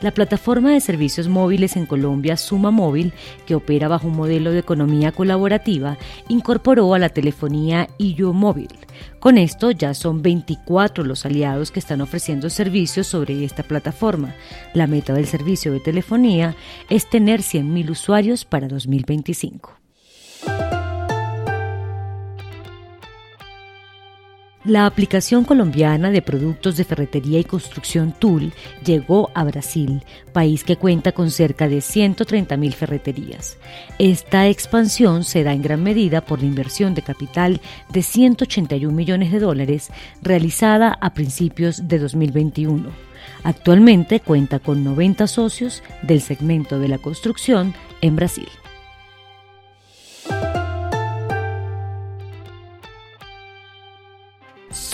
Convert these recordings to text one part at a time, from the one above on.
La plataforma de servicios móviles en Colombia, Suma Móvil, que opera bajo un modelo de economía colaborativa, incorporó a la telefonía IYO Móvil. Con esto ya son 24 los aliados que están ofreciendo servicios sobre esta plataforma. La meta del servicio de telefonía es tener 100.000 usuarios para 2025. La aplicación colombiana de productos de ferretería y construcción Tool llegó a Brasil, país que cuenta con cerca de 130.000 ferreterías. Esta expansión se da en gran medida por la inversión de capital de 181 millones de dólares realizada a principios de 2021. Actualmente cuenta con 90 socios del segmento de la construcción en Brasil.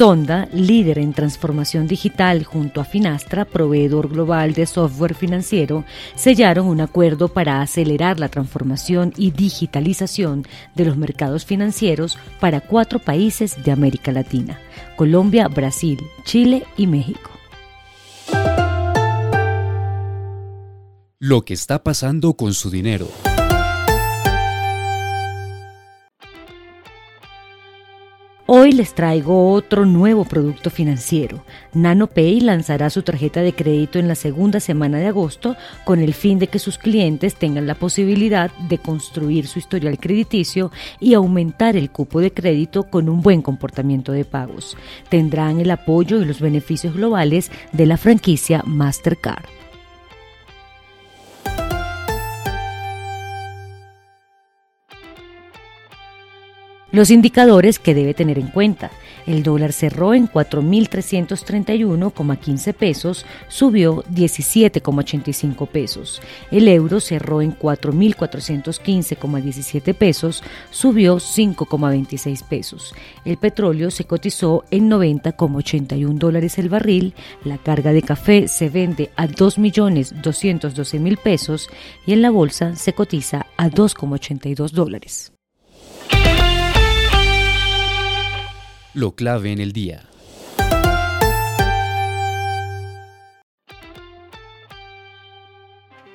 Sonda, líder en transformación digital junto a Finastra, proveedor global de software financiero, sellaron un acuerdo para acelerar la transformación y digitalización de los mercados financieros para cuatro países de América Latina, Colombia, Brasil, Chile y México. Lo que está pasando con su dinero. Hoy les traigo otro nuevo producto financiero. NanoPay lanzará su tarjeta de crédito en la segunda semana de agosto con el fin de que sus clientes tengan la posibilidad de construir su historial crediticio y aumentar el cupo de crédito con un buen comportamiento de pagos. Tendrán el apoyo y los beneficios globales de la franquicia Mastercard. Los indicadores que debe tener en cuenta. El dólar cerró en 4.331,15 pesos, subió 17,85 pesos. El euro cerró en 4.415,17 pesos, subió 5,26 pesos. El petróleo se cotizó en 90,81 dólares el barril. La carga de café se vende a 2.212.000 pesos y en la bolsa se cotiza a 2,82 dólares. Lo clave en el día.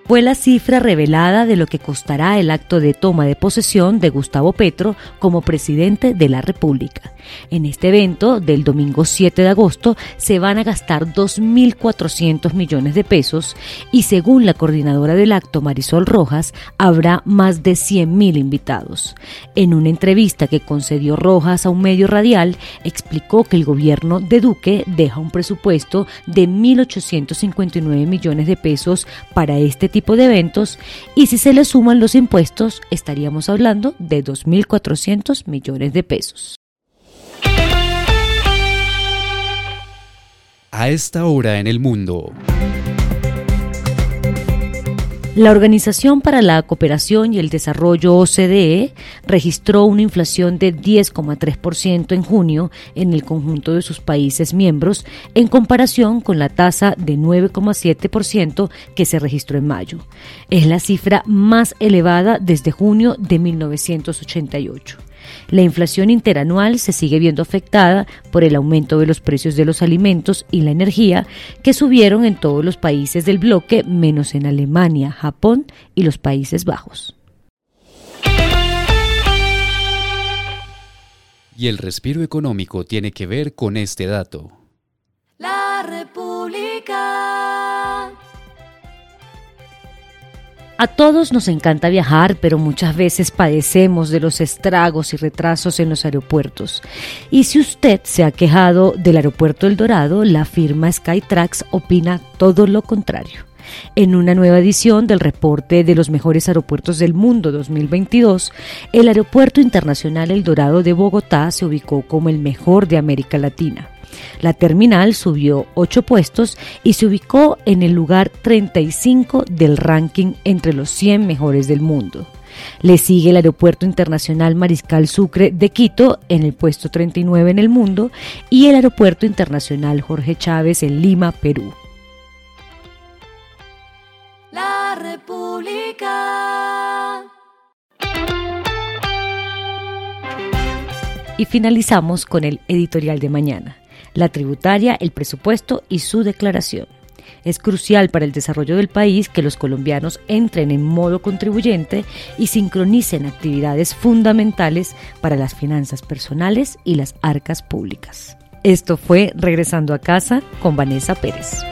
Fue la cifra revelada de lo que costará el acto de toma de posesión de Gustavo Petro como presidente de la República. En este evento del domingo 7 de agosto se van a gastar 2.400 millones de pesos y según la coordinadora del acto Marisol Rojas habrá más de 100.000 invitados. En una entrevista que concedió Rojas a un medio radial explicó que el gobierno de Duque deja un presupuesto de 1.859 millones de pesos para este tipo de eventos y si se le suman los impuestos estaríamos hablando de 2.400 millones de pesos. A esta hora en el mundo. La Organización para la Cooperación y el Desarrollo OCDE registró una inflación de 10,3% en junio en el conjunto de sus países miembros en comparación con la tasa de 9,7% que se registró en mayo. Es la cifra más elevada desde junio de 1988. La inflación interanual se sigue viendo afectada por el aumento de los precios de los alimentos y la energía, que subieron en todos los países del bloque, menos en Alemania, Japón y los Países Bajos. Y el respiro económico tiene que ver con este dato. A todos nos encanta viajar, pero muchas veces padecemos de los estragos y retrasos en los aeropuertos. Y si usted se ha quejado del aeropuerto El Dorado, la firma Skytrax opina todo lo contrario. En una nueva edición del reporte de los mejores aeropuertos del mundo 2022, el Aeropuerto Internacional El Dorado de Bogotá se ubicó como el mejor de América Latina. La terminal subió 8 puestos y se ubicó en el lugar 35 del ranking entre los 100 mejores del mundo. Le sigue el Aeropuerto Internacional Mariscal Sucre de Quito en el puesto 39 en el mundo y el Aeropuerto Internacional Jorge Chávez en Lima, Perú. La República. Y finalizamos con el editorial de mañana, la tributaria, el presupuesto y su declaración. Es crucial para el desarrollo del país que los colombianos entren en modo contribuyente y sincronicen actividades fundamentales para las finanzas personales y las arcas públicas. Esto fue Regresando a casa con Vanessa Pérez.